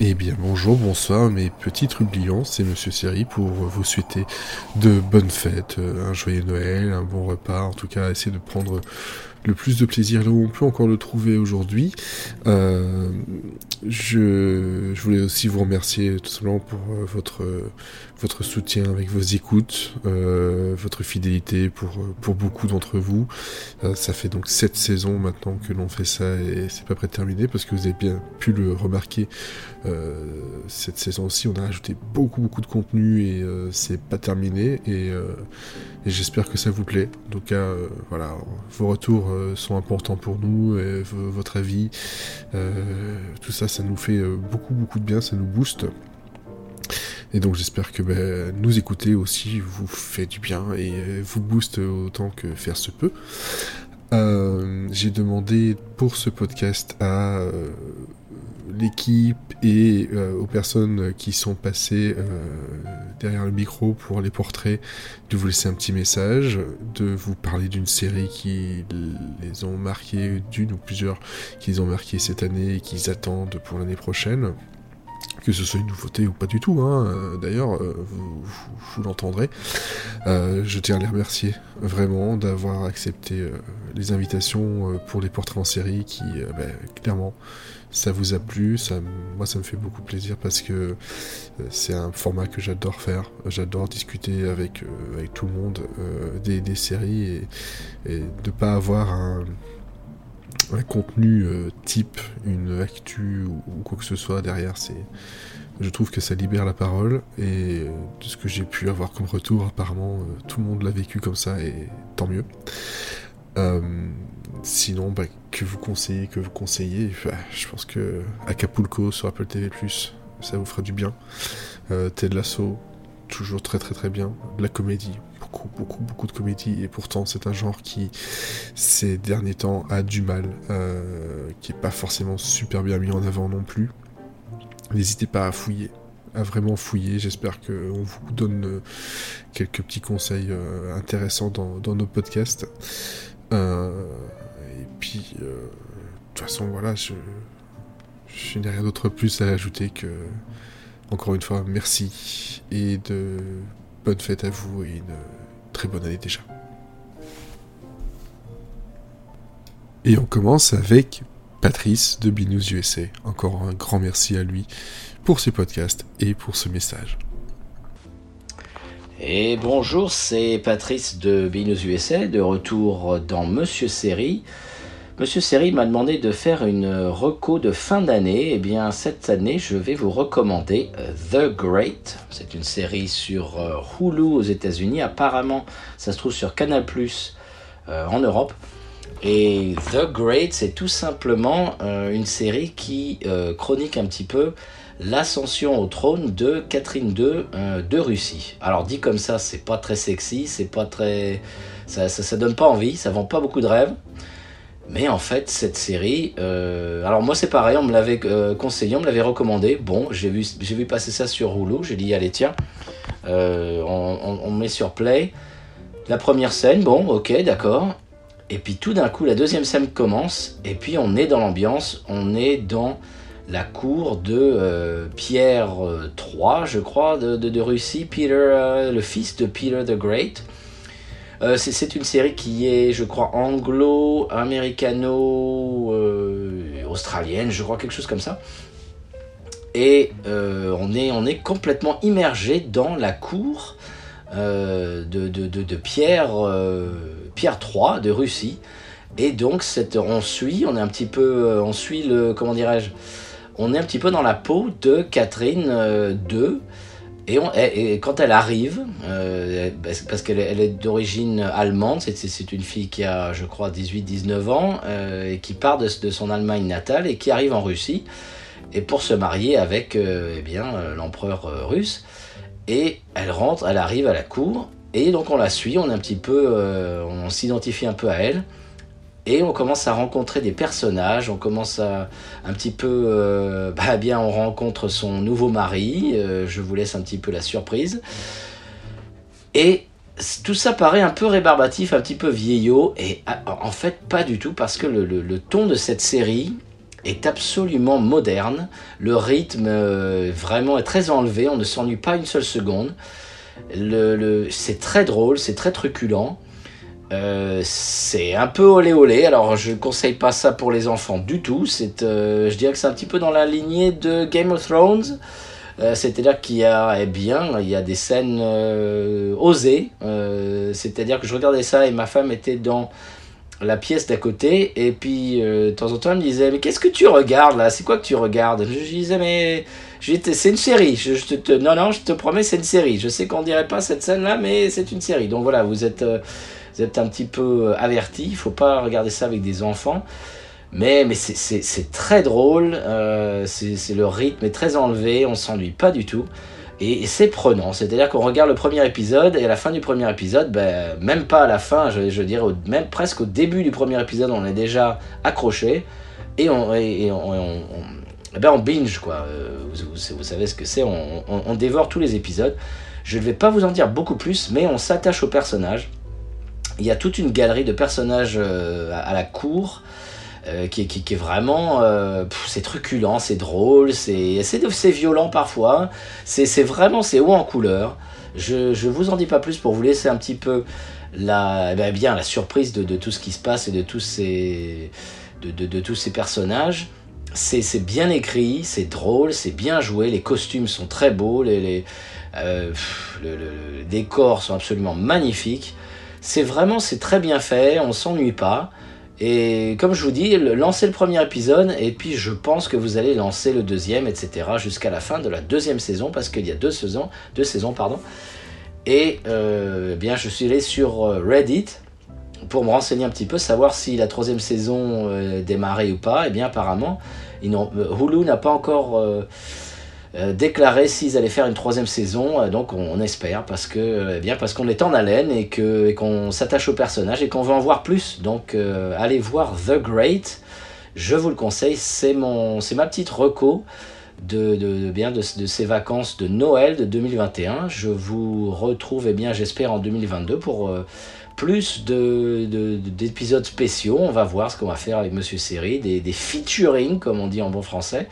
Eh bien bonjour, bonsoir mes petits trublions, c'est Monsieur Seri pour vous souhaiter de bonnes fêtes, euh, un joyeux Noël, un bon repas, en tout cas essayer de prendre le plus de plaisir là où on peut encore le trouver aujourd'hui. Euh, je, voulais aussi vous remercier tout simplement pour euh, votre, votre soutien avec vos écoutes, euh, votre fidélité pour, pour beaucoup d'entre vous. Euh, ça fait donc sept saisons maintenant que l'on fait ça et c'est pas prêt de terminer parce que vous avez bien pu le remarquer. Euh, cette saison aussi, on a rajouté beaucoup beaucoup de contenu et euh, c'est pas terminé et, euh, j'espère que ça vous plaît. Donc voilà, vos retours sont importants pour nous, et votre avis, tout ça, ça nous fait beaucoup beaucoup de bien, ça nous booste. Et donc j'espère que ben, nous écouter aussi vous fait du bien et vous booste autant que faire se peut. Euh, j'ai demandé pour ce podcast à euh, l'équipe et euh, aux personnes qui sont passées euh, derrière le micro pour les portraits de vous laisser un petit message, de vous parler d'une série qui les ont marqués, d'une ou plusieurs qui les ont marqués cette année et qu'ils attendent pour l'année prochaine que ce soit une nouveauté ou pas du tout, hein. D'ailleurs, euh, vous, l'entendrez. Je tiens à les remercier vraiment d'avoir accepté les invitations pour les portraits en série qui, ben, clairement, ça vous a plu, moi ça me fait beaucoup plaisir parce que c'est un format que j'adore faire, j'adore discuter avec, avec tout le monde des, des, séries et, et de pas avoir un contenu euh, type, une actu ou, quoi que ce soit derrière, je trouve que ça libère la parole et euh, de ce que j'ai pu avoir comme retour, apparemment euh, tout le monde l'a vécu comme ça et tant mieux. Sinon, bah, que vous conseillez, que vous conseillez, bah, je pense que Acapulco sur Apple TV+, ça vous fera du bien. Ted Lasso, toujours très très très bien. la comédie, beaucoup, beaucoup, beaucoup de comédie, et pourtant c'est un genre qui, ces derniers temps, a du mal, euh, qui est pas forcément super bien mis en avant non plus. N'hésitez pas à fouiller, à vraiment fouiller. J'espère qu'on vous donne euh, quelques petits conseils euh, intéressants dans, nos podcasts. Puis, de toute façon, voilà, je, n'ai rien d'autre plus à ajouter que, encore une fois, merci et de bonne fête à vous et une très bonne année déjà. Et on commence avec Patrice de Binous USA. Encore un grand merci à lui pour ses podcasts et pour ce message. Et bonjour, c'est Patrice de Binous USA, de retour dans Monsieur Série. Monsieur Seri m'a demandé de faire une reco de fin d'année. Eh bien, cette année, je vais vous recommander euh, The Great. C'est une série sur euh, Hulu aux États-Unis. Apparemment, ça se trouve sur Canal Plus euh, en Europe. Et The Great, c'est tout simplement une série qui chronique un petit peu l'ascension au trône de Catherine II de Russie. Alors dit comme ça, c'est pas très sexy, c'est pas très, ça, ça, ça, donne pas envie, ça vend pas beaucoup de rêves. Mais en fait, cette série, euh, alors moi c'est pareil, on me l'avait euh, conseillé, on me l'avait recommandé. Bon, j'ai vu, passer ça sur Hulu, j'ai dit allez tiens, euh, on, met sur Play. La première scène, bon, ok, d'accord. Et puis tout d'un coup, la deuxième scène commence, et puis on est dans l'ambiance, on est dans la cour de Pierre III, je crois, de Russie, Peter, le fils de Peter the Great. Euh, c'est une série qui est, je crois, anglo-américano-australienne, je crois, quelque chose comme ça. Et euh, on, est, on est complètement immergé dans la cour euh, de, Pierre, Pierre III de Russie. Et donc, on suit, on est un petit peu, on suit le, comment dirais-je, on est un petit peu dans la peau de Catherine II et, quand elle arrive, euh, parce qu'elle est d'origine allemande, c'est une fille qui a, je crois, 18-19 ans, euh, et qui part de, son Allemagne natale et qui arrive en Russie, et pour se marier avec euh, eh bien l'empereur russe. Et elle rentre, elle arrive à la cour, et donc on la suit, on on s'identifie un peu à elle. Et on commence à rencontrer des personnages, on commence à un petit peu, euh, bah bien, on rencontre son nouveau mari. Euh, je vous laisse un petit peu la surprise. Et tout ça paraît un peu rébarbatif, un petit peu vieillot, et ah, en fait pas du tout, parce que le, ton de cette série est absolument moderne. Le rythme euh, vraiment est très enlevé, on ne s'ennuie pas une seule seconde. C'est très drôle, c'est très truculent. Euh, c'est un peu olé olé, alors je ne conseille pas ça pour les enfants du tout. C'est, je dirais que c'est un petit peu dans la lignée de Game of Thrones. Euh, c'est-à-dire qu'il y a, eh bien, il y a des scènes euh, osées. Euh, c'est-à-dire que je regardais ça et ma femme était dans la pièce d'à côté et puis de temps en temps elle me disait mais qu'est-ce que tu regardes là? C'est quoi que tu regardes? Je, disais mais c'est une série je, non non je te promets c'est une série je sais qu'on dirait pas cette scène là mais c'est une série donc voilà vous êtes vous êtes un petit peu averti il faut pas regarder ça avec des enfants mais, mais c'est très drôle, euh, c'est le rythme est très enlevé, on s'ennuie pas du tout. Et, c'est prenant, c'est-à-dire qu'on regarde le premier épisode et à la fin du premier épisode, ben, même pas à la fin, je, dirais même presque au début du premier épisode, on est déjà accroché et on, eh ben binge quoi. Euh, vous, savez ce que c'est, on, dévore tous les épisodes. Je ne vais pas vous en dire beaucoup plus, mais on s'attache aux personnages. Il y a toute une galerie de personnages euh, à la cour. Euh, qui, est vraiment euh, c'est truculent, c'est drôle, c'est violent parfois. C'est vraiment c'est haut en couleur. Je je vous en dis pas plus pour vous laisser un petit peu la eh ben, bien la surprise de, tout ce qui se passe et de tous ces de, tous ces personnages. C'est bien écrit, c'est drôle, c'est bien joué, les costumes sont très beaux, les, les euh, sont absolument magnifiques. C'est vraiment c'est très bien fait, on s'ennuie pas. Et comme je vous dis, lancez le premier épisode et puis je pense que vous allez lancer le deuxième, etc. jusqu'à la fin de la deuxième saison parce qu'il y a deux saisons, deux saisons pardon. Et euh, eh bien, je suis allé sur euh, Reddit pour me renseigner un petit peu, savoir si la troisième saison euh, démarrait ou pas. Et bien apparemment, Hulu n'a pas encore déclaré s'ils allaient faire une troisième saison. Euh, donc on, espère parce que euh, eh bien parce qu'on est en haleine et que qu'on s'attache au personnage et qu'on veut en voir plus. Donc allez voir The Great. Je vous le conseille. C'est mon c'est ma petite reco. De, de, bien de, ces vacances de Noël de 2021. Je vous retrouve, eh bien, j'espère, en 2022 pour plus d'épisodes spéciaux. On va voir ce qu'on va faire avec Monsieur Série, des, des featuring, comme on dit en bon français.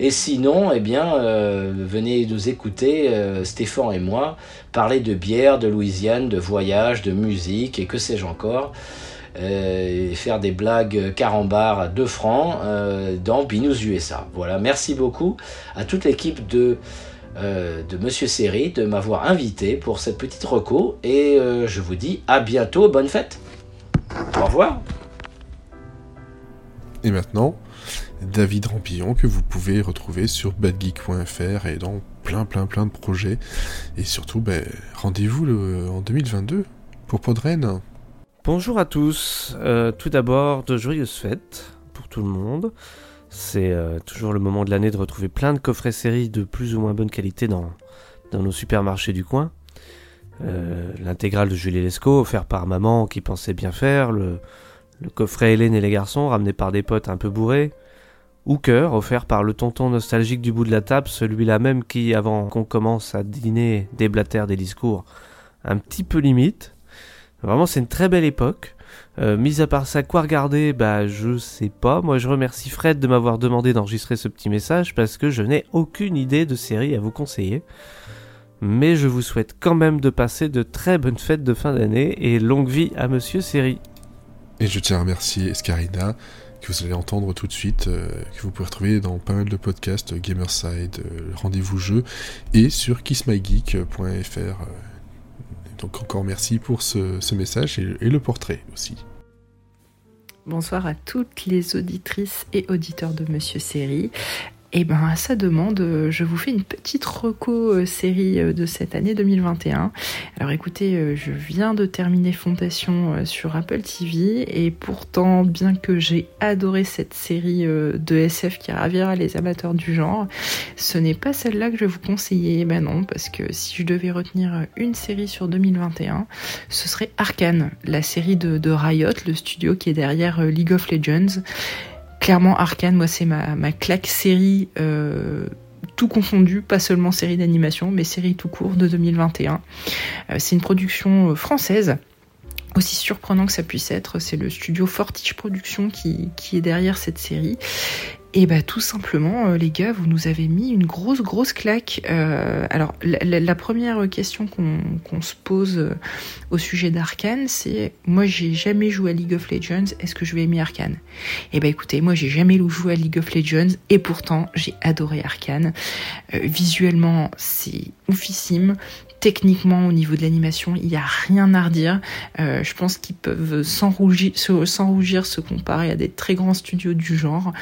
Et sinon, eh bien, euh, venez nous écouter, euh, Stéphane et moi, parler de bière, de Louisiane, de voyage, de musique et que sais-je encore. Euh, faire des blagues carambar à 2 francs dans Binous USA. Voilà, merci beaucoup à toute l'équipe de, de Monsieur Série de m'avoir invité pour cette petite reco et je vous dis à bientôt, bonne fête. Au revoir. Et maintenant, David Rampillon que vous pouvez retrouver sur badgeek.fr et dans plein plein plein de projets. Et surtout, ben, rendez-vous en 2022 pour Podren. Bonjour à tous. Euh, tout d'abord, de joyeuses fêtes pour tout le monde. C'est euh, toujours le moment de l'année de retrouver plein de coffrets séries de plus ou moins bonne qualité dans, dans nos supermarchés du coin. Euh, l'intégrale de Julie Lescaut, offert par maman qui pensait bien faire, le, le coffret Hélène et les garçons, ramené par des potes un peu bourrés, Hooker, offert par le tonton nostalgique du bout de la table, celui-là même qui, avant qu'on commence à dîner, déblatère des discours un petit peu limite. Vraiment, c'est une très belle époque. Euh, mis à part ça, quoi regarder? Bah, je sais pas. Moi, je remercie Fred de m'avoir demandé d'enregistrer ce petit message parce que je n'ai aucune idée de série à vous conseiller. Mais je vous souhaite quand même de passer de très bonnes fêtes de fin d'année et longue vie à Monsieur Série. Et je tiens à remercier Escarina que vous allez entendre tout de suite, euh, que vous pouvez retrouver dans pas mal de podcasts, euh, Gamerside, euh, Rendez-vous Jeu, et sur kissmygeek.fr. donc encore merci pour ce, message et, et, le portrait aussi. Bonsoir à toutes les auditrices et auditeurs de Monsieur Série. Et eh ben à sa demande, euh, je vous fais une petite reco euh, série euh, de cette année 2021. Alors écoutez, je viens de terminer Fondation sur Apple TV et pourtant, bien que j'ai adoré cette série de SF qui ravira les amateurs du genre, ce n'est pas celle-là que je vais vous conseiller. Ben non, parce que si je devais retenir une série sur 2021, ce serait Arkane, la série de Riot, le studio qui est derrière League of Legends clairement Arkane, moi c'est ma, claque série euh, tout confondu, pas seulement série d'animation, mais série tout court de 2021. Euh, c'est une production euh, française. Aussi surprenant que ça puisse être, c'est le studio Fortige Productions qui, qui est derrière cette série. Et bah tout simplement, euh, les gars, vous nous avez mis une grosse, grosse claque. Euh, alors, la, première question qu'on se pose euh, au sujet d'Arkane, c'est moi j'ai jamais joué à League of Legends, est-ce que je vais aimer Arkane Et eh bah écoutez, moi j'ai jamais joué à League of Legends et pourtant j'ai adoré Arkane. visuellement, c'est oufissime techniquement au niveau de l'animation, il n'y a rien à redire. Euh, je pense qu'ils peuvent sans rougir, se comparer à des très grands studios du genre.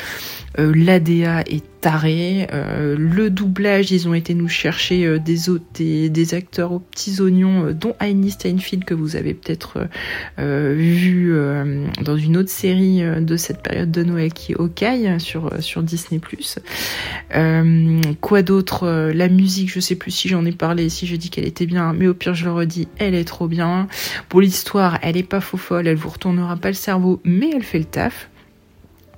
Euh, L'ADA est taré. Euh, le doublage, ils ont été nous chercher des, des, acteurs aux petits oignons, dont Heini Steinfeld que vous avez peut-être vu dans une autre série de cette période de Noël qui est Hawkeye sur sur Disney+. quoi d'autre? La musique, je sais plus si j'en ai parlé, si je dis qu'elle bien, mais au pire je le redis, elle est trop bien. Pour l'histoire, elle est pas faux folle, elle vous retournera pas le cerveau, mais elle fait le taf.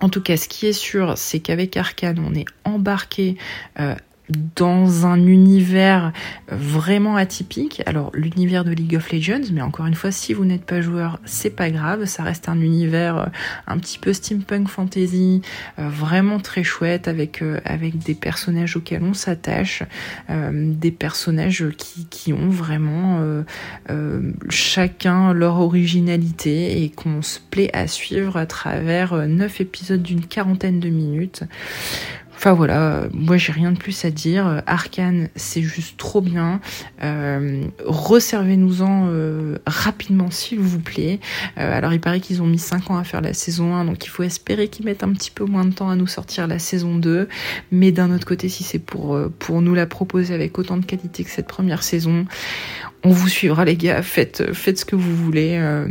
En tout cas, ce qui est sûr, c'est qu'avec Arkane, on est embarqué euh, dans un univers vraiment atypique. Alors l'univers de League of Legends, mais encore une fois, si vous n'êtes pas joueur, c'est pas grave, ça reste un univers euh, un petit peu steampunk fantasy, euh, vraiment très chouette avec euh, avec des personnages auxquels on s'attache, des personnages qui, qui ont vraiment chacun leur originalité et qu'on se plaît à suivre à travers neuf épisodes d'une quarantaine de minutes. Enfin voilà, moi j'ai rien de plus à dire. Arkane, c'est juste trop bien. Euh, Reservez-nous-en euh, rapidement s'il vous plaît. Euh, alors il paraît qu'ils ont mis 5 ans à faire la saison 1, donc il faut espérer qu'ils mettent un petit peu moins de temps à nous sortir la saison 2. Mais d'un autre côté, si c'est pour, euh, pour nous la proposer avec autant de qualité que cette première saison, on vous suivra les gars, faites, ce que vous voulez. Euh,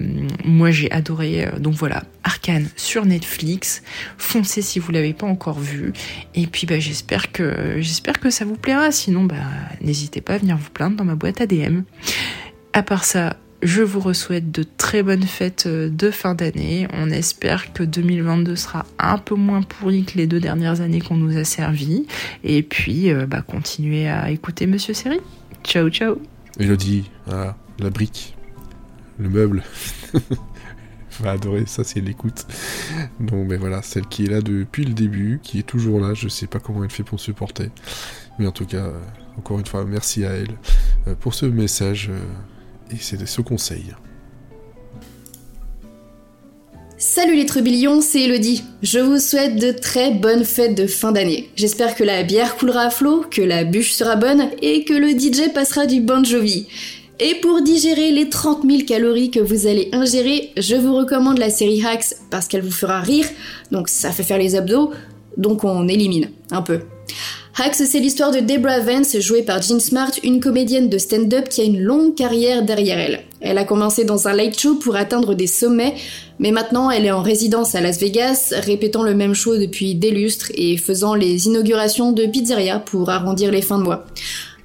moi j'ai adoré. Euh, donc voilà, Arkane sur Netflix. Foncez si vous l'avez pas encore vu. Et puis bah, j'espère que ça vous plaira. Sinon bah n'hésitez pas à venir vous plaindre dans ma boîte ADM. À part ça, je vous souhaite de très bonnes fêtes euh, de fin d'année. On espère que 2022 sera un peu moins pourri que les deux dernières années qu'on nous a servi. Et puis, bah, continuez à écouter Monsieur Série. Ciao, ciao Elodie, ah, la brique, le meuble. va adorer ça elle l'écoute. Donc, mais voilà, celle qui est là depuis le début, qui est toujours là. Je sais pas comment elle fait pour supporter. Mais en tout cas, euh, encore une fois, merci à elle euh, pour ce message euh, et c'est ce conseil. Salut les trubillons, c'est Elodie. Je vous souhaite de très bonnes fêtes de fin d'année. J'espère que la bière coulera à flot, que la bûche sera bonne et que le DJ passera du Bon Jovi. Et pour digérer les 30 000 calories que vous allez ingérer, je vous recommande la série Hacks parce qu'elle vous fera rire, donc ça fait faire les abdos, donc on élimine un peu. Hacks, c'est l'histoire de Debra Vance, jouée par Jean Smart, une comédienne de stand-up qui a une longue carrière derrière elle. Elle a commencé dans un late show pour atteindre des sommets, mais maintenant elle est en résidence à Las Vegas, répétant le même show depuis des lustres et faisant les inaugurations de pizzeria pour arrondir les fins de mois.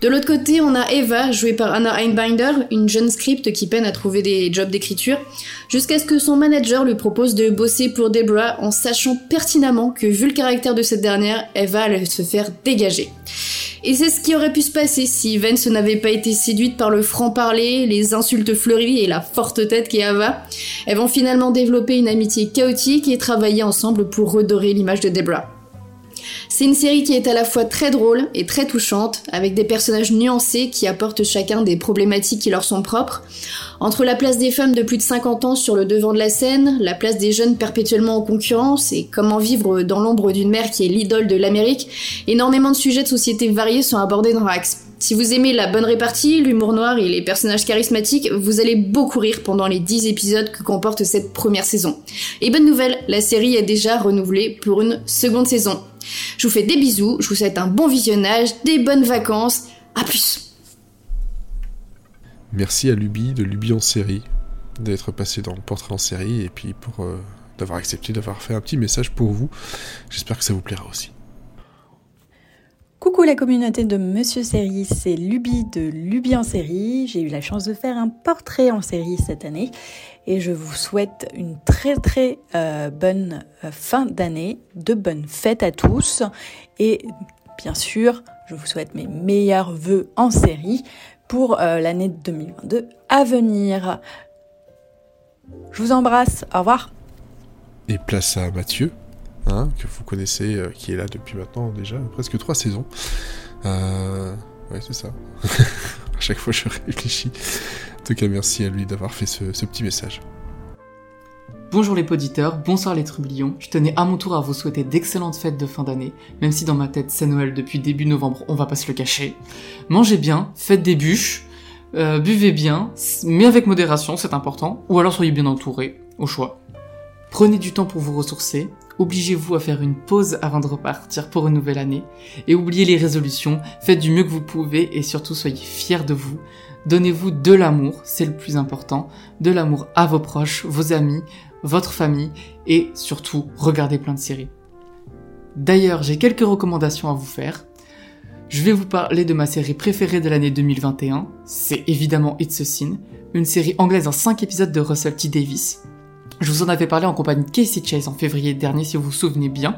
De l'autre côté, on a Eva, jouée par Anna Einbinder, une jeune script qui peine à trouver des jobs d'écriture, jusqu'à ce que son manager lui propose de bosser pour Debra en sachant pertinemment que vu le caractère de cette dernière, Eva allait se faire dégager. Et c'est ce qui aurait pu se passer si Vance n'avait pas été séduite par le franc-parler, les insultes fleuries et la forte tête qu'est Eva. Elles vont finalement développer une amitié chaotique et travailler ensemble pour redorer l'image de Debra. C'est une série qui est à la fois très drôle et très touchante, avec des personnages nuancés qui apportent chacun des problématiques qui leur sont propres. Entre la place des femmes de plus de 50 ans sur le devant de la scène, la place des jeunes perpétuellement en concurrence et comment vivre dans l'ombre d'une mère qui est l'idole de l'Amérique, énormément de sujets de société variés sont abordés dans Rax. Si vous aimez la bonne répartie, l'humour noir et les personnages charismatiques, vous allez beaucoup rire pendant les 10 épisodes que comporte cette première saison. Et bonne nouvelle, la série est déjà renouvelée pour une seconde saison. Je vous fais des bisous, je vous souhaite un bon visionnage, des bonnes vacances, à plus Merci à Luby de Luby en série d'être passé dans le portrait en série et puis pour euh, d'avoir accepté d'avoir fait un petit message pour vous. J'espère que ça vous plaira aussi. Coucou la communauté de Monsieur Série, c'est Luby de Luby en série. J'ai eu la chance de faire un portrait en série cette année et je vous souhaite une très très euh, bonne euh, fin d'année, de bonnes fêtes à tous et bien sûr, je vous souhaite mes meilleurs voeux en série pour euh, l'année 2022 à venir. Je vous embrasse, au revoir. Et place à Mathieu hein, que vous connaissez, qui est là depuis maintenant déjà presque trois saisons. Euh, ouais, c'est ça. à chaque fois, je réfléchis. En tout cas, merci à lui d'avoir fait ce, petit message. Bonjour les poditeurs, bonsoir les trublions. Je tenais à mon tour à vous souhaiter d'excellentes fêtes de fin d'année, même si dans ma tête c'est Noël depuis début novembre, on va pas se le cacher. Mangez bien, faites des bûches, euh, buvez bien, mais avec modération, c'est important, ou alors soyez bien entourés, au choix. Prenez du temps pour vous ressourcer, obligez-vous à faire une pause avant de repartir pour une nouvelle année, et oubliez les résolutions, faites du mieux que vous pouvez et surtout soyez fiers de vous. Donnez-vous de l'amour, c'est le plus important, de l'amour à vos proches, vos amis, votre famille, et surtout regardez plein de séries. D'ailleurs, j'ai quelques recommandations à vous faire. Je vais vous parler de ma série préférée de l'année 2021, c'est évidemment It's a Sin, une série anglaise en 5 épisodes de Russell T. Davis. Je vous en avais parlé en compagnie de Casey Chase en février dernier si vous vous souvenez bien,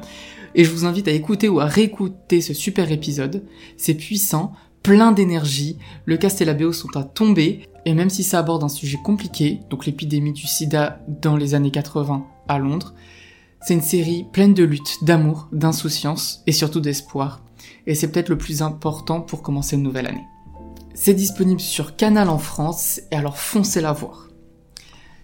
et je vous invite à écouter ou à réécouter ce super épisode. C'est puissant, plein d'énergie, le cast et la BO sont à tomber, et même si ça aborde un sujet compliqué, donc l'épidémie du sida dans les années 80 à Londres, c'est une série pleine de lutte, d'amour, d'insouciance et surtout d'espoir et c'est peut-être le plus important pour commencer une nouvelle année. C'est disponible sur Canal en France, et alors foncez la voir.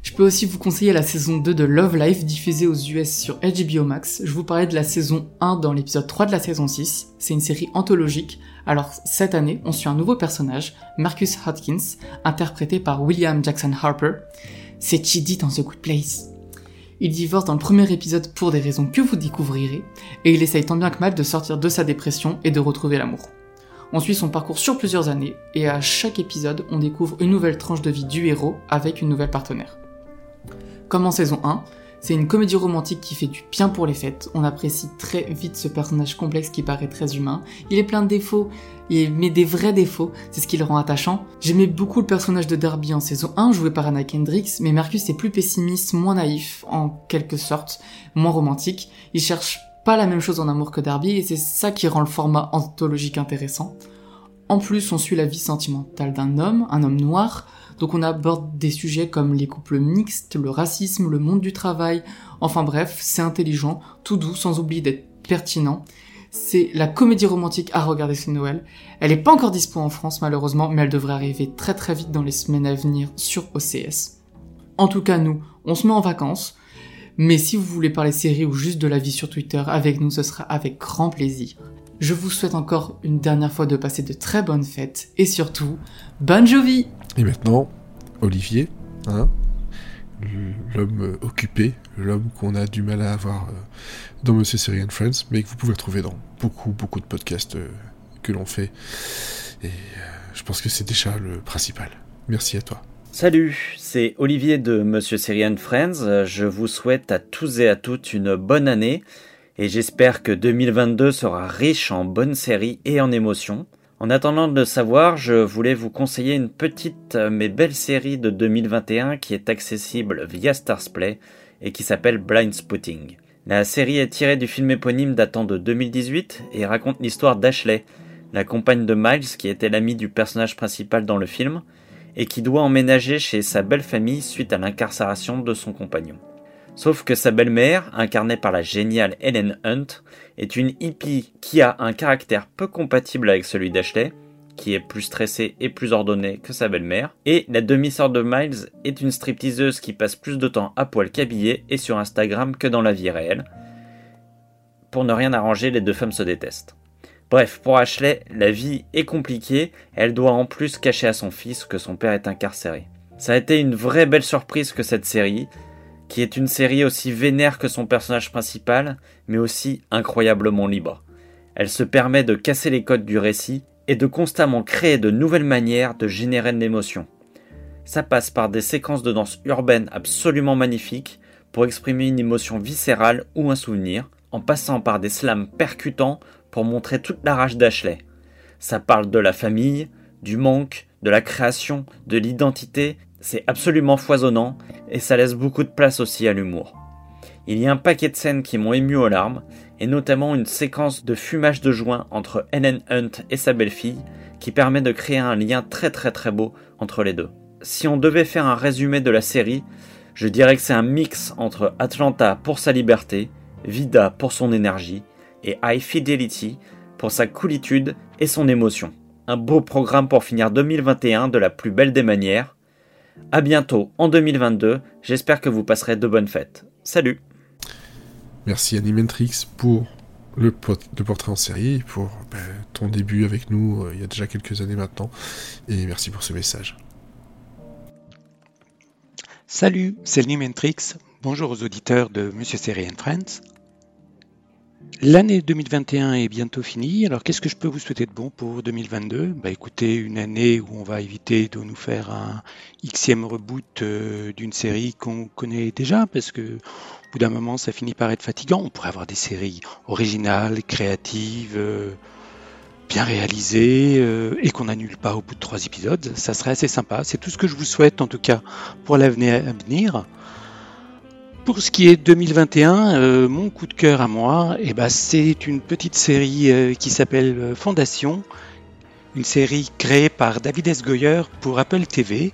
Je peux aussi vous conseiller la saison 2 de Love Life diffusée aux US sur HBO Max. Je vous parlais de la saison 1 dans l'épisode 3 de la saison 6. C'est une série anthologique. Alors cette année, on suit un nouveau personnage, Marcus Hodgkins, interprété par William Jackson Harper. C'est Chidi dans The Good Place. Il divorce dans le premier épisode pour des raisons que vous découvrirez, et il essaye tant bien que mal de sortir de sa dépression et de retrouver l'amour. On suit son parcours sur plusieurs années, et à chaque épisode, on découvre une nouvelle tranche de vie du héros avec une nouvelle partenaire. Comme en saison 1, c'est une comédie romantique qui fait du bien pour les fêtes. On apprécie très vite ce personnage complexe qui paraît très humain. Il est plein de défauts, mais des vrais défauts, c'est ce qui le rend attachant. J'aimais beaucoup le personnage de Darby en saison 1, joué par Anna Kendricks, mais Marcus est plus pessimiste, moins naïf, en quelque sorte, moins romantique. Il cherche pas la même chose en amour que Darby, et c'est ça qui rend le format anthologique intéressant. En plus, on suit la vie sentimentale d'un homme, un homme noir, donc on aborde des sujets comme les couples mixtes, le racisme, le monde du travail, enfin bref, c'est intelligent, tout doux, sans oublier d'être pertinent. C'est la comédie romantique à regarder ce Noël. Elle n'est pas encore dispo en France malheureusement, mais elle devrait arriver très très vite dans les semaines à venir sur OCS. En tout cas, nous, on se met en vacances. Mais si vous voulez parler série ou juste de la vie sur Twitter avec nous, ce sera avec grand plaisir. Je vous souhaite encore une dernière fois de passer de très bonnes fêtes et surtout, bonne Jovi Et maintenant, Olivier, hein l'homme occupé, l'homme qu'on a du mal à avoir euh, dans Monsieur Syrian Friends, mais que vous pouvez trouver dans beaucoup, beaucoup de podcasts euh, que l'on fait. Et euh, je pense que c'est déjà le principal. Merci à toi. Salut, c'est Olivier de Monsieur Syrian Friends. Je vous souhaite à tous et à toutes une bonne année et j'espère que 2022 sera riche en bonnes séries et en émotions. En attendant de le savoir, je voulais vous conseiller une petite mais belle série de 2021 qui est accessible via Starsplay et qui s'appelle Blind Spotting. La série est tirée du film éponyme datant de 2018 et raconte l'histoire d'Ashley, la compagne de Miles qui était l'amie du personnage principal dans le film et qui doit emménager chez sa belle famille suite à l'incarcération de son compagnon. Sauf que sa belle-mère, incarnée par la géniale Helen Hunt, est une hippie qui a un caractère peu compatible avec celui d'Ashley, qui est plus stressée et plus ordonnée que sa belle-mère, et la demi-sœur de Miles est une stripteaseuse qui passe plus de temps à poil qu'habillée et sur Instagram que dans la vie réelle. Pour ne rien arranger, les deux femmes se détestent. Bref, pour Ashley, la vie est compliquée, elle doit en plus cacher à son fils que son père est incarcéré. Ça a été une vraie belle surprise que cette série, qui est une série aussi vénère que son personnage principal, mais aussi incroyablement libre. Elle se permet de casser les codes du récit et de constamment créer de nouvelles manières de générer de l'émotion. Ça passe par des séquences de danse urbaine absolument magnifiques pour exprimer une émotion viscérale ou un souvenir, en passant par des slams percutants pour montrer toute la rage d'Ashley. Ça parle de la famille, du manque, de la création, de l'identité c'est absolument foisonnant et ça laisse beaucoup de place aussi à l'humour. Il y a un paquet de scènes qui m'ont ému aux larmes, et notamment une séquence de fumage de joint entre Ellen Hunt et sa belle-fille qui permet de créer un lien très très très beau entre les deux. Si on devait faire un résumé de la série, je dirais que c'est un mix entre Atlanta pour sa liberté Vida pour son énergie et High Fidelity pour sa coolitude et son émotion. Un beau programme pour finir 2021 de la plus belle des manières. A bientôt en 2022, j'espère que vous passerez de bonnes fêtes. Salut Merci Animentrix pour le, portrait en série, pour ben, ton début avec nous euh, il y a déjà quelques années maintenant, et merci pour ce message. Salut, c'est Animentrix. Bonjour aux auditeurs de Monsieur Série and Friends. L'année 2021 est bientôt finie, alors qu'est-ce que je peux vous souhaiter de bon pour 2022 Bah écoutez, une année où on va éviter de nous faire un xème reboot euh, d'une série qu'on connaît déjà, parce que au bout d'un moment ça finit par être fatigant. On pourrait avoir des séries originales, créatives, euh, bien réalisées, euh, et qu'on n'annule pas au bout de trois épisodes. Ça serait assez sympa. C'est tout ce que je vous souhaite en tout cas pour l'avenir. Pour ce qui est 2021, euh, mon coup de cœur à moi, eh ben, c'est une petite série euh, qui s'appelle euh, Fondation, une série créée par David S. Goyer pour Apple TV,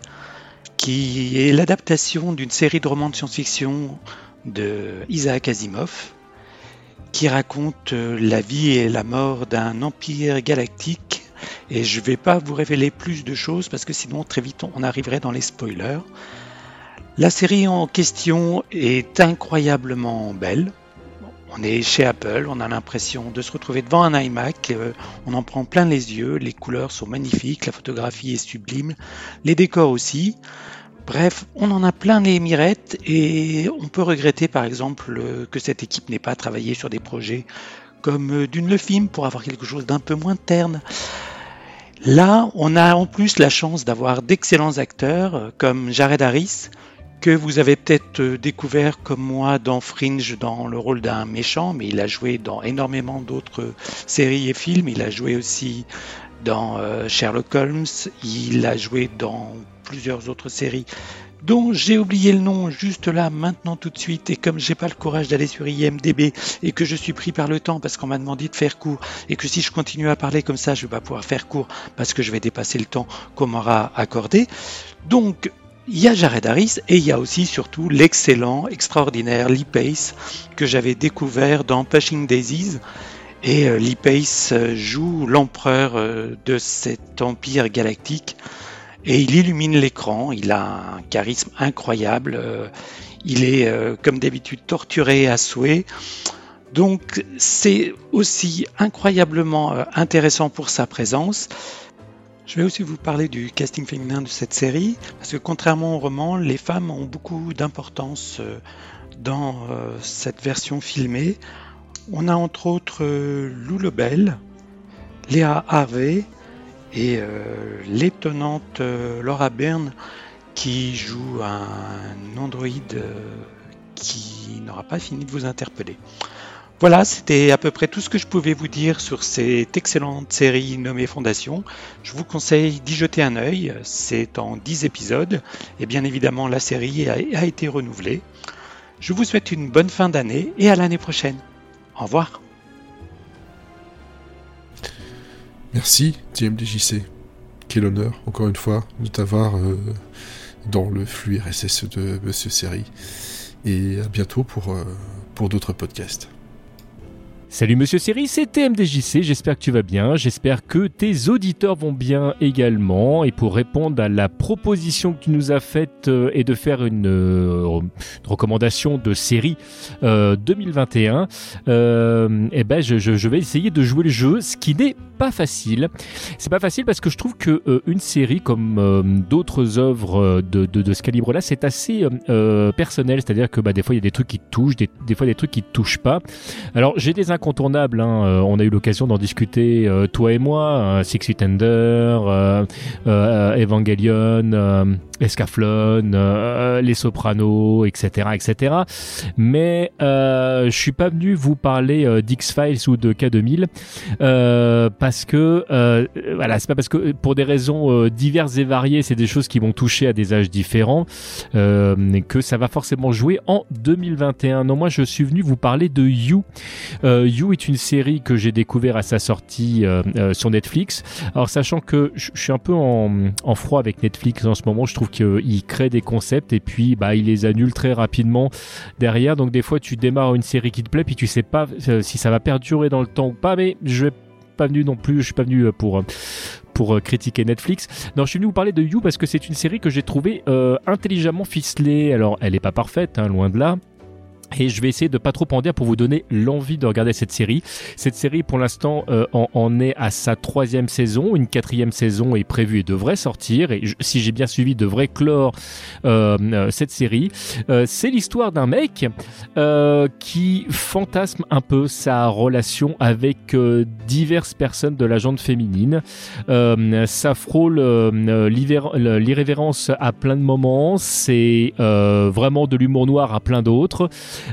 qui est l'adaptation d'une série de romans de science-fiction de Isaac Asimov, qui raconte la vie et la mort d'un empire galactique. Et je ne vais pas vous révéler plus de choses parce que sinon très vite on arriverait dans les spoilers. La série en question est incroyablement belle. On est chez Apple, on a l'impression de se retrouver devant un iMac, euh, on en prend plein les yeux, les couleurs sont magnifiques, la photographie est sublime, les décors aussi. Bref, on en a plein les mirettes et on peut regretter par exemple que cette équipe n'ait pas travaillé sur des projets comme Dune le film pour avoir quelque chose d'un peu moins terne. Là, on a en plus la chance d'avoir d'excellents acteurs comme Jared Harris, que vous avez peut-être euh, découvert comme moi dans Fringe dans le rôle d'un méchant, mais il a joué dans énormément d'autres séries et films. Il a joué aussi dans euh, Sherlock Holmes, il a joué dans plusieurs autres séries dont j'ai oublié le nom juste là maintenant tout de suite. Et comme j'ai pas le courage d'aller sur IMDB et que je suis pris par le temps parce qu'on m'a demandé de faire court et que si je continue à parler comme ça je vais pas pouvoir faire court parce que je vais dépasser le temps qu'on m'aura accordé. Donc il y a Jared Harris et il y a aussi surtout l'excellent, extraordinaire Lee Pace que j'avais découvert dans Pushing Daisies. Et euh, Lee Pace euh, joue l'empereur euh, de cet empire galactique et il illumine l'écran. Il a un charisme incroyable. Il est, comme d'habitude, torturé à souhait. Donc c'est aussi incroyablement intéressant pour sa présence. Je vais aussi vous parler du casting féminin de cette série, parce que contrairement au roman, les femmes ont beaucoup d'importance euh, dans euh, cette version filmée. On a entre autres euh, Lou Lebel, Léa Harvey et l'étonnante Laura Byrne qui joue un androïde qui n'aura pas fini de vous interpeller. Voilà, c'était à peu près tout ce que je pouvais vous dire sur cette excellente série nommée Fondation. Je vous conseille d'y jeter un œil. C'est en 10 épisodes et bien évidemment la série a, été renouvelée. Je vous souhaite une bonne fin d'année et à l'année prochaine. Au revoir. Merci TMDJC. Quel honneur, encore une fois, de t'avoir euh, dans le flux RSS de Monsieur Série. Et à bientôt pour, euh, pour d'autres podcasts. Salut Monsieur Siri, c'est TMDJC, j'espère que tu vas bien, j'espère que tes auditeurs vont bien également. Et pour répondre à la proposition que tu nous as faite euh, et de faire une, euh, recommandation de série 2021, euh, eh ben je, vais essayer de jouer le jeu, ce qui n'est pas facile. C'est pas facile parce que je trouve que une série comme d'autres œuvres de, ce calibre-là, c'est assez personnel, c'est-à-dire que bah, des fois il y a des trucs qui touchent, des, fois des trucs qui touchent pas. Alors j'ai des incontournable. Hein. Euh, on a eu l'occasion d'en discuter, euh, toi et moi, hein. Six Feet Under, euh, Evangelion, Escaflon, Les Sopranos, etc., etc. Mais je suis pas venu vous parler d'X Files ou de K2000 parce que voilà, c'est pas parce que pour des raisons diverses et variées, c'est des choses qui vont toucher à des âges différents que ça va forcément jouer en 2021. Non, moi je suis venu vous parler de You. You est une série que j'ai découvert à sa sortie sur Netflix. Alors sachant que je suis un peu en, froid avec Netflix en ce moment, je trouve qu'il crée des concepts et puis bah, il les annule très rapidement derrière. Donc des fois tu démarres une série qui te plaît puis tu sais pas si ça va perdurer dans le temps ou pas. Mais je vais pas venu non plus, je suis pas venu euh, pour euh, pour euh, critiquer Netflix. Non, je suis venu vous parler de You parce que c'est une série que j'ai trouvée intelligemment ficelée. Alors, elle est pas parfaite, hein, loin de là. Et je vais essayer de pas trop en dire pour vous donner l'envie de regarder cette série. Cette série, pour l'instant, euh, en, est à sa troisième saison. Une quatrième saison est prévue et devrait sortir. Et si j'ai bien suivi, devrait clore euh, euh, cette série. c'est l'histoire d'un mec qui fantasme un peu sa relation avec diverses personnes de la gente féminine. ça frôle l'irrévérence à plein de moments. C'est vraiment de l'humour noir à plein d'autres.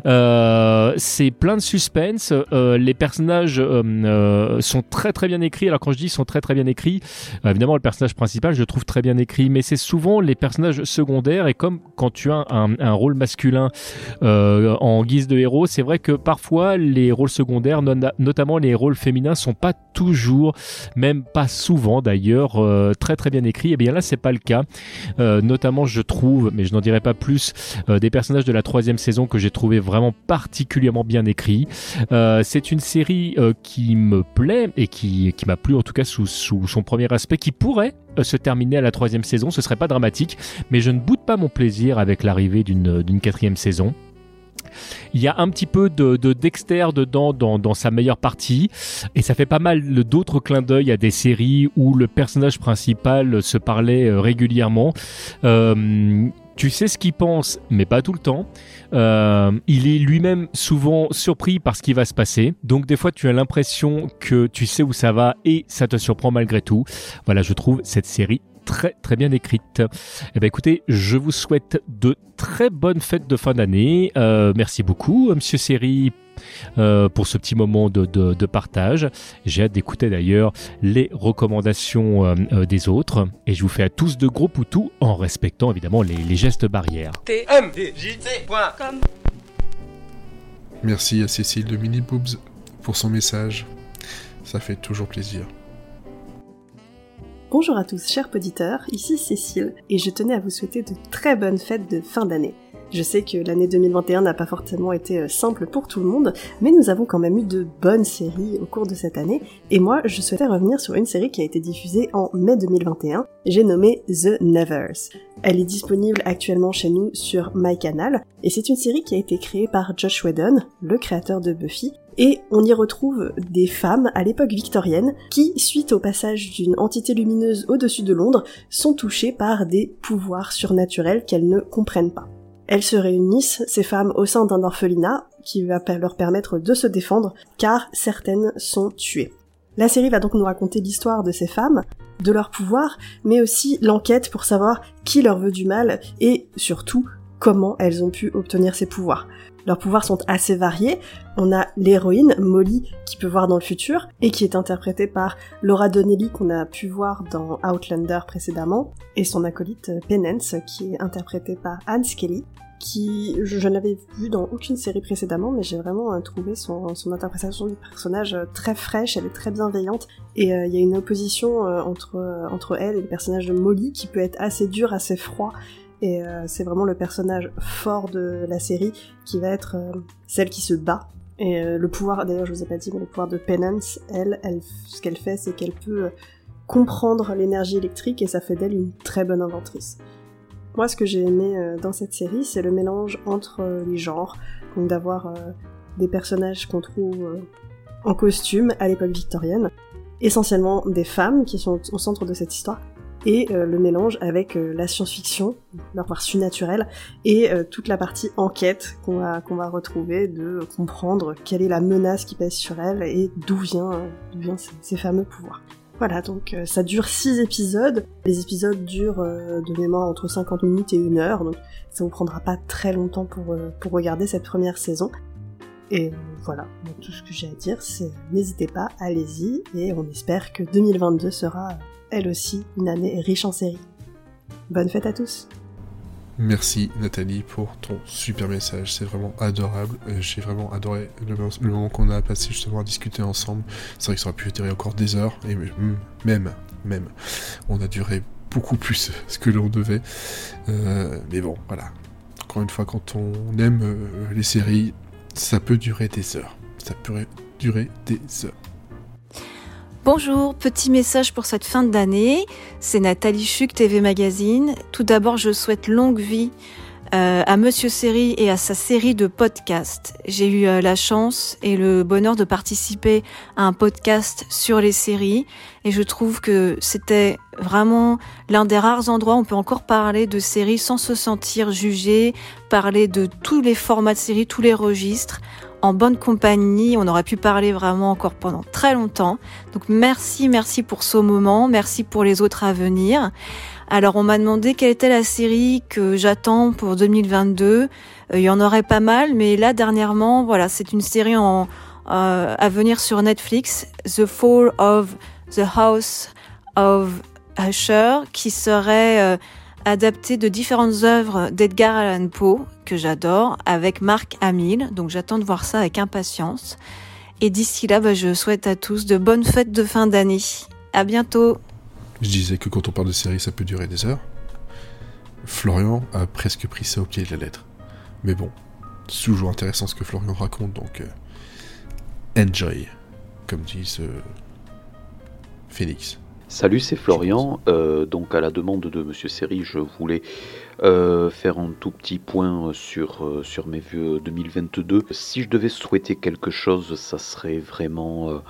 Euh, c'est plein de suspense. Euh, les personnages euh, sont très très bien écrits. Alors quand je dis sont très très bien écrits, évidemment le personnage principal je le trouve très bien écrit, mais c'est souvent les personnages secondaires. Et comme quand tu as un, rôle masculin en guise de héros, c'est vrai que parfois les rôles secondaires, notamment les rôles féminins, sont pas toujours, même pas souvent d'ailleurs, très très bien écrits. Et bien là c'est pas le cas. notamment je trouve, mais je n'en dirai pas plus, des personnages de la troisième saison que j'ai trouvé vraiment particulièrement bien écrit. Euh, c'est une série euh, qui me plaît et qui, m'a plu en tout cas sous, son premier aspect, qui pourrait euh, se terminer à la troisième saison. Ce serait pas dramatique, mais je ne boude pas mon plaisir avec l'arrivée d'une quatrième saison. Il y a un petit peu de, Dexter dedans dans, sa meilleure partie et ça fait pas mal d'autres clins d'œil à des séries où le personnage principal se parlait régulièrement. Tu sais ce qu'il pense, mais pas tout le temps. Euh, il est lui-même souvent surpris par ce qui va se passer. Donc des fois, tu as l'impression que tu sais où ça va et ça te surprend malgré tout. Voilà, je trouve cette série très très bien écrite. Eh ben écoutez, je vous souhaite de très bonnes fêtes de fin d'année. Euh, merci beaucoup, Monsieur Série, euh, pour ce petit moment de, de, partage. J'ai hâte d'écouter d'ailleurs les recommandations euh, euh, des autres. Et je vous fais à tous de gros poutous en respectant évidemment les, les gestes barrières. Merci à Cécile de Mini Boobs pour son message. Ça fait toujours plaisir. Bonjour à tous, chers auditeurs, ici Cécile, et je tenais à vous souhaiter de très bonnes fêtes de fin d'année. Je sais que l'année 2021 n'a pas forcément été euh, simple pour tout le monde, mais nous avons quand même eu de bonnes séries au cours de cette année, et moi je souhaitais revenir sur une série qui a été diffusée en mai 2021, j'ai nommé The Nevers. Elle est disponible actuellement chez nous sur MyCanal, et c'est une série qui a été créée par Josh Whedon, le créateur de Buffy, et on y retrouve des femmes à l'époque victorienne qui, suite au passage d'une entité lumineuse au-dessus de Londres, sont touchées par des pouvoirs surnaturels qu'elles ne comprennent pas. Elles se réunissent, ces femmes, au sein d'un orphelinat qui va leur permettre de se défendre, car certaines sont tuées. La série va donc nous raconter l'histoire de ces femmes, de leur pouvoir, mais aussi l'enquête pour savoir qui leur veut du mal et surtout comment elles ont pu obtenir ces pouvoirs. Leurs pouvoirs sont assez variés. On a l'héroïne, Molly, qui peut voir dans le futur, et qui est interprétée par Laura Donnelly, qu'on a pu voir dans Outlander précédemment, et son acolyte Penance, qui est interprétée par Anne Skelly, qui je, n'avais vu dans aucune série précédemment, mais j'ai vraiment euh, trouvé son, interprétation du personnage euh, très fraîche, elle est très bienveillante, et euh, il y a une opposition entre, elle et le personnage de Molly qui peut être assez dur, assez froid, et c'est vraiment le personnage fort de la série qui va être celle qui se bat. Et le pouvoir, d'ailleurs je vous ai pas dit, mais le pouvoir de Penance, elle ce qu'elle fait, c'est qu'elle peut comprendre l'énergie électrique et ça fait d'elle une très bonne inventrice. Moi, ce que j'ai aimé dans cette série, c'est le mélange entre les genres, donc d'avoir des personnages qu'on trouve en costume à l'époque victorienne, essentiellement des femmes qui sont au centre de cette histoire, et euh, le mélange avec euh, la science-fiction, leur part surnaturelle, et euh, toute la partie enquête qu'on va, retrouver, de comprendre quelle est la menace qui pèse sur elle et d'où vient ces, fameux pouvoirs. Voilà, donc ça dure 6 épisodes. Les épisodes durent de mémoire entre 50 minutes et 1 heure, donc ça vous prendra pas très longtemps pour, pour regarder cette première saison. Et voilà, donc tout ce que j'ai à dire, c'est n'hésitez pas, allez-y, et on espère que 2022 sera elle aussi une année riche en séries. Bonne fête à tous Merci Nathalie pour ton super message, c'est vraiment adorable. Euh, j'ai vraiment adoré le, moment qu'on a passé justement à discuter ensemble. C'est vrai que ça aurait pu durer encore des heures, et même, même, on a duré beaucoup plus ce que l'on devait. Euh, mais bon, voilà. Encore une fois, quand on aime euh, les séries, ça peut durer des heures. Ça peut durer des heures. Bonjour, petit message pour cette fin d'année. C'est Nathalie Chuc, TV Magazine. Tout d'abord, je souhaite longue vie euh, à Monsieur Série et à sa série de podcasts. J'ai eu euh, la chance et le bonheur de participer à un podcast sur les séries et je trouve que c'était vraiment l'un des rares endroits où on peut encore parler de séries sans se sentir jugé, parler de tous les formats de séries, tous les registres en bonne compagnie. On aurait pu parler vraiment encore pendant très longtemps. Donc merci, merci pour ce moment. Merci pour les autres à venir. Alors on m'a demandé quelle était la série que j'attends pour 2022. Euh, il y en aurait pas mal, mais là dernièrement, voilà, c'est une série en, euh, à venir sur Netflix, The Fall of the House of Usher, qui serait euh, adapté de différentes œuvres d'Edgar Allan Poe, que j'adore, avec Marc Hamill. Donc j'attends de voir ça avec impatience. Et d'ici là, bah, je souhaite à tous de bonnes fêtes de fin d'année. À bientôt. Je disais que quand on parle de série, ça peut durer des heures. Florian a presque pris ça au pied de la lettre. Mais bon, c'est toujours intéressant ce que Florian raconte, donc euh, enjoy, comme dit Phoenix. Salut, c'est Florian. Euh, donc, à la demande de Monsieur Seri, je voulais euh, faire un tout petit point sur, euh, mes vœux 2022. Si je devais souhaiter quelque chose, ça serait vraiment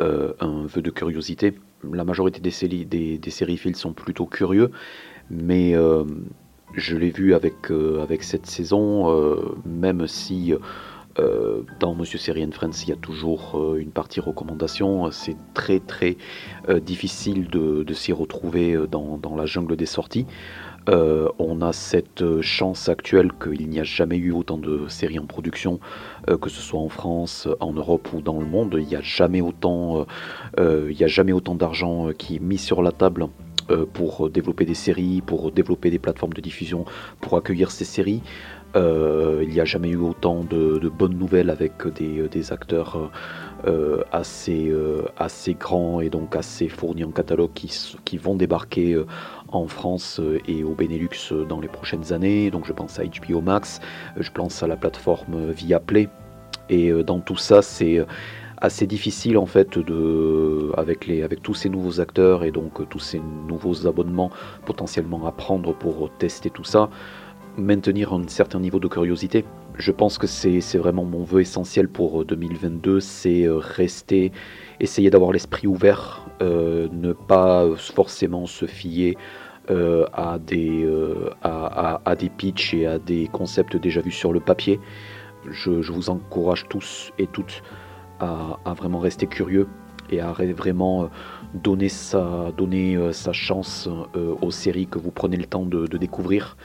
un vœu de curiosité. La majorité des séries, des, des sont plutôt curieux, mais je l'ai vu avec cette saison, même si euh, dans Monsieur Serian Friends, il y a toujours euh, une partie recommandation. C'est très très euh, difficile de, s'y retrouver dans, la jungle des sorties. on a cette chance actuelle qu'il n'y a jamais eu autant de séries en production, que ce soit en France, en Europe ou dans le monde. Il n'y a jamais autant, a jamais autant d'argent qui est mis sur la table pour développer des séries, pour développer des plateformes de diffusion, pour accueillir ces séries. Euh, il n'y a jamais eu autant de, bonnes nouvelles avec des, acteurs euh, assez, euh, assez grands et donc assez fournis en catalogue qui, vont débarquer en France et au Benelux dans les prochaines années. Donc je pense à HBO Max, je pense à la plateforme Viaplay. Et dans tout ça, c'est assez difficile en fait de avec les avec tous ces nouveaux acteurs et donc tous ces nouveaux abonnements potentiellement à prendre pour tester tout ça maintenir un certain niveau de curiosité. Je pense que c'est vraiment mon vœu essentiel pour 2022, euh, c'est euh, rester, essayer d'avoir l'esprit ouvert, euh, ne pas forcément se fier à, des, à, à, des pitchs et à des concepts déjà vus sur le papier. Je, vous encourage tous et toutes à, vraiment rester curieux et à vraiment donner sa, donner sa chance aux séries que vous prenez le temps de découvrir.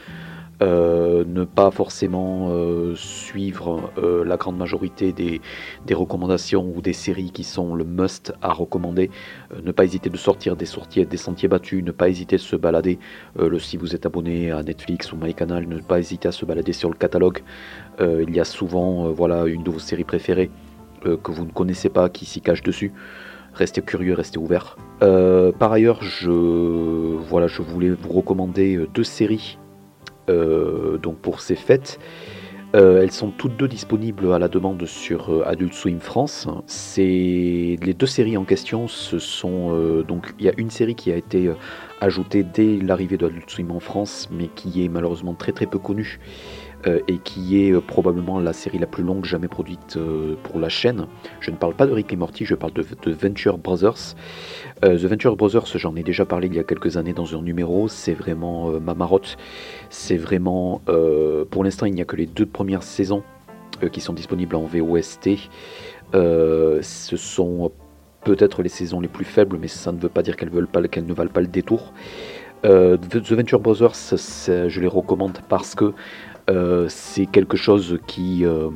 Euh, ne pas forcément euh, suivre euh, la grande majorité des, recommandations ou des séries qui sont le must à recommander, ne pas hésiter de sortir des sorties, des sentiers battus, ne pas hésiter de se balader, si vous êtes abonné à Netflix ou MyCanal, ne pas hésiter à se balader sur le catalogue, il y a souvent voilà, une de vos séries préférées que vous ne connaissez pas qui s'y cache dessus. Restez curieux, restez ouvert. par ailleurs, je, voulais vous recommander deux séries donc pour ces fêtes. Euh, elles sont toutes deux disponibles à la demande sur euh, Adult Swim France. Les deux séries en question. Ce sont donc il y a une série qui a été ajoutée dès l'arrivée d'Adult Swim en France, mais qui est malheureusement très très peu connue euh, et qui est euh, probablement la série la plus longue jamais produite euh, pour la chaîne. Je ne parle pas de Rick et Morty, je parle de, Venture Brothers. The Venture Brothers, j'en ai déjà parlé il y a quelques années dans un numéro, c'est vraiment ma marotte. C'est vraiment, pour l'instant, il n'y a que les deux premières saisons qui sont disponibles en VOST. ce sont peut-être les saisons les plus faibles, mais ça ne veut pas dire qu'elles ne valent pas le détour. The Venture Brothers, je les recommande parce que euh, c'est quelque chose qui, euh,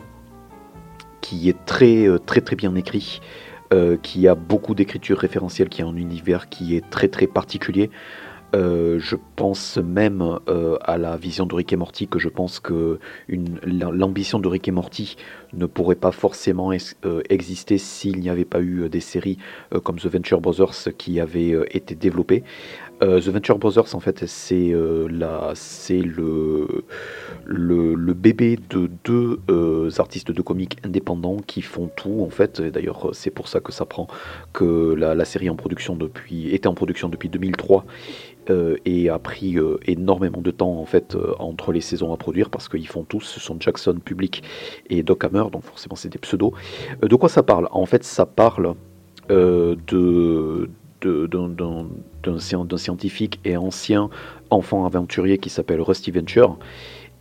qui est très, euh, très très bien écrit, qui a beaucoup d'écriture référentielle, qui a un univers qui est très très particulier. Je pense même à la vision de Rick et Morty que je pense que l'ambition de Rick et Morty ne pourrait pas forcément exister s'il n'y avait pas eu des séries comme The Venture Brothers qui avaient été développées. Euh, The Venture Brothers, en fait, c'est euh, le, le, le bébé de deux euh, artistes de comics indépendants qui font tout, en fait. D'ailleurs, c'est pour ça que ça prend que la, série en production depuis, était en production depuis 2003 euh, et a pris euh, énormément de temps en fait euh, entre les saisons à produire parce qu'ils font tous, ce sont Jackson, Public et Doc Hammer, donc forcément c'est des pseudos. Euh, de quoi ça parle? En fait, ça parle euh, de- d'un d'un- d'un scien- d'un scientifique et ancien enfant aventurier qui s'appelle Rusty Venture.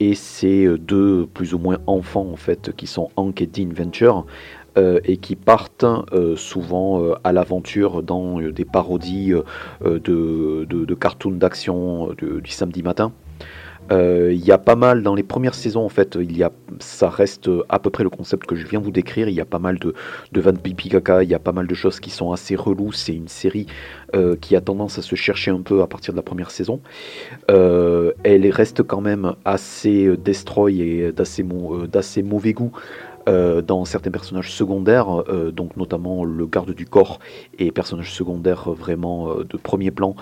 Et c'est euh, deux plus ou moins enfants en fait qui sont Hank et Dean Venture euh, et qui partent euh, souvent à l'aventure dans des parodies de, cartoons d'action du samedi matin. Euh, Il y a pas mal dans les premières saisons en fait, il y a, ça reste à peu près le concept que je viens vous décrire. Il y a pas mal de, de vannes pipi caca, il y a pas mal de choses qui sont assez reloues. C'est une série euh, qui a tendance à se chercher un peu à partir de la première saison. Euh, elle reste quand même assez euh, destroy et euh, d'assez mauvais goût. Euh, dans certains personnages secondaires, euh, donc notamment le garde du corps et personnage secondaire euh, vraiment de premier plan,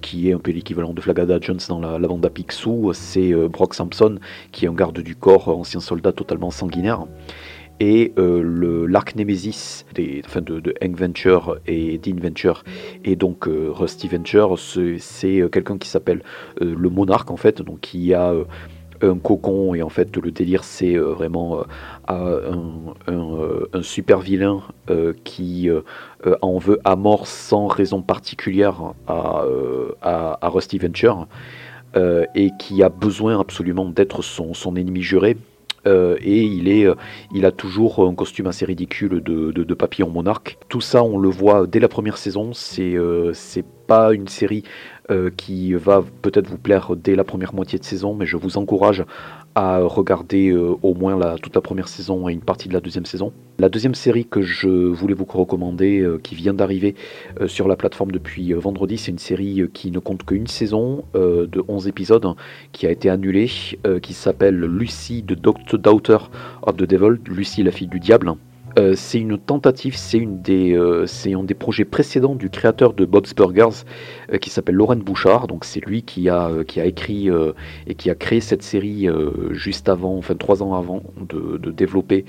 qui est un peu l'équivalent de Flagada Jones dans la, la bande à Picsou, c'est Brock Sampson, qui est un garde du corps, ancien soldat totalement sanguinaire. Et l'arc Nemesis des, enfin de, de Hank Venture et Dean Venture et donc Rusty Venture, c'est quelqu'un qui s'appelle le monarque en fait, donc qui a un cocon et en fait le délire c'est euh, vraiment euh, euh, un super vilain qui en veut à mort sans raison particulière à, à, à Rusty Venture et qui a besoin absolument d'être son ennemi juré. Euh, et il, est, euh, il a toujours un costume assez ridicule de, papillon monarque. Tout ça, on le voit dès la première saison. C'est euh, pas une série euh, qui va peut-être vous plaire dès la première moitié de saison, mais je vous encourage à regarder euh, au moins toute la première saison et une partie de la deuxième saison. La deuxième série que je voulais vous recommander, euh, qui vient d'arriver euh, sur la plateforme depuis vendredi, c'est une série qui ne compte qu'une saison de 11 épisodes, hein, qui a été annulée, qui s'appelle Lucy Doctor Daughter of the Devil, Lucy la fille du diable. Euh, c'est une tentative, c'est une euh, c'est un des projets précédents du créateur de Bob's Burgers euh, qui s'appelle Lauren Bouchard. Donc c'est lui qui a, écrit et qui a créé cette série juste avant, enfin trois ans avant de, de développer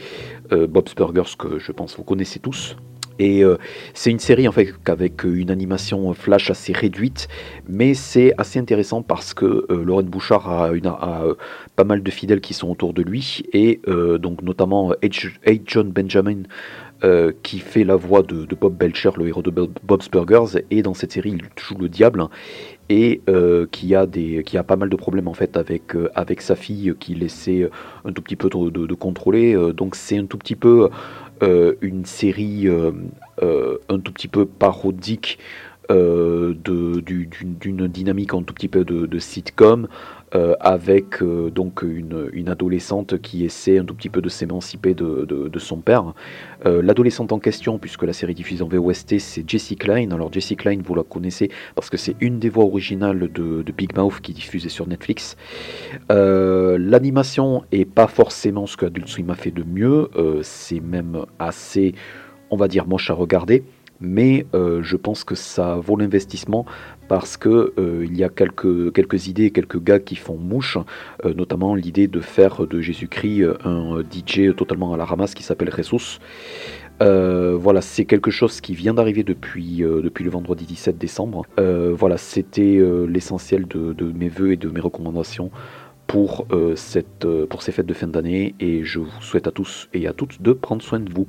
Bob's Burgers que je pense vous connaissez tous. Et euh, c'est une série en fait avec une animation flash assez réduite, mais c'est assez intéressant parce que euh, Lauren Bouchard a, euh, pas mal de fidèles qui sont autour de lui, et euh, donc notamment H. John Benjamin euh, qui fait la voix de, Bob Belcher, le héros de Bob- Bob's Burgers, et dans cette série il joue le diable et euh, qui a pas mal de problèmes en fait avec euh, sa fille euh, qui laissait un tout petit peu de, contrôler Euh, donc c'est un tout petit peu euh, une série euh, euh, un tout petit peu parodique euh, d'une dynamique un tout petit peu de, de sitcom euh, avec euh, donc une, adolescente qui essaie un tout petit peu de s'émanciper de, son père. Euh, L'adolescente en question, puisque la série diffuse en VOST, c'est Jessie Klein. Alors Jessie Klein, vous la connaissez parce que c'est une des voix originales de, Big Mouth qui diffusait sur Netflix. L'animation est pas forcément ce que Adult Swim a fait de mieux. C'est même assez, on va dire, moche à regarder. Mais euh, je pense que ça vaut l'investissement parce que euh, y a quelques, quelques idées, quelques gars qui font mouche, euh, notamment l'idée de faire de Jésus-Christ un DJ totalement à la ramasse qui s'appelle Jesus. Euh, voilà, c'est quelque chose qui vient d'arriver depuis, le vendredi 17 décembre. Voilà, c'était l'essentiel de, mes voeux et de mes recommandations pour, pour ces fêtes de fin d'année et je vous souhaite à tous et à toutes de prendre soin de vous.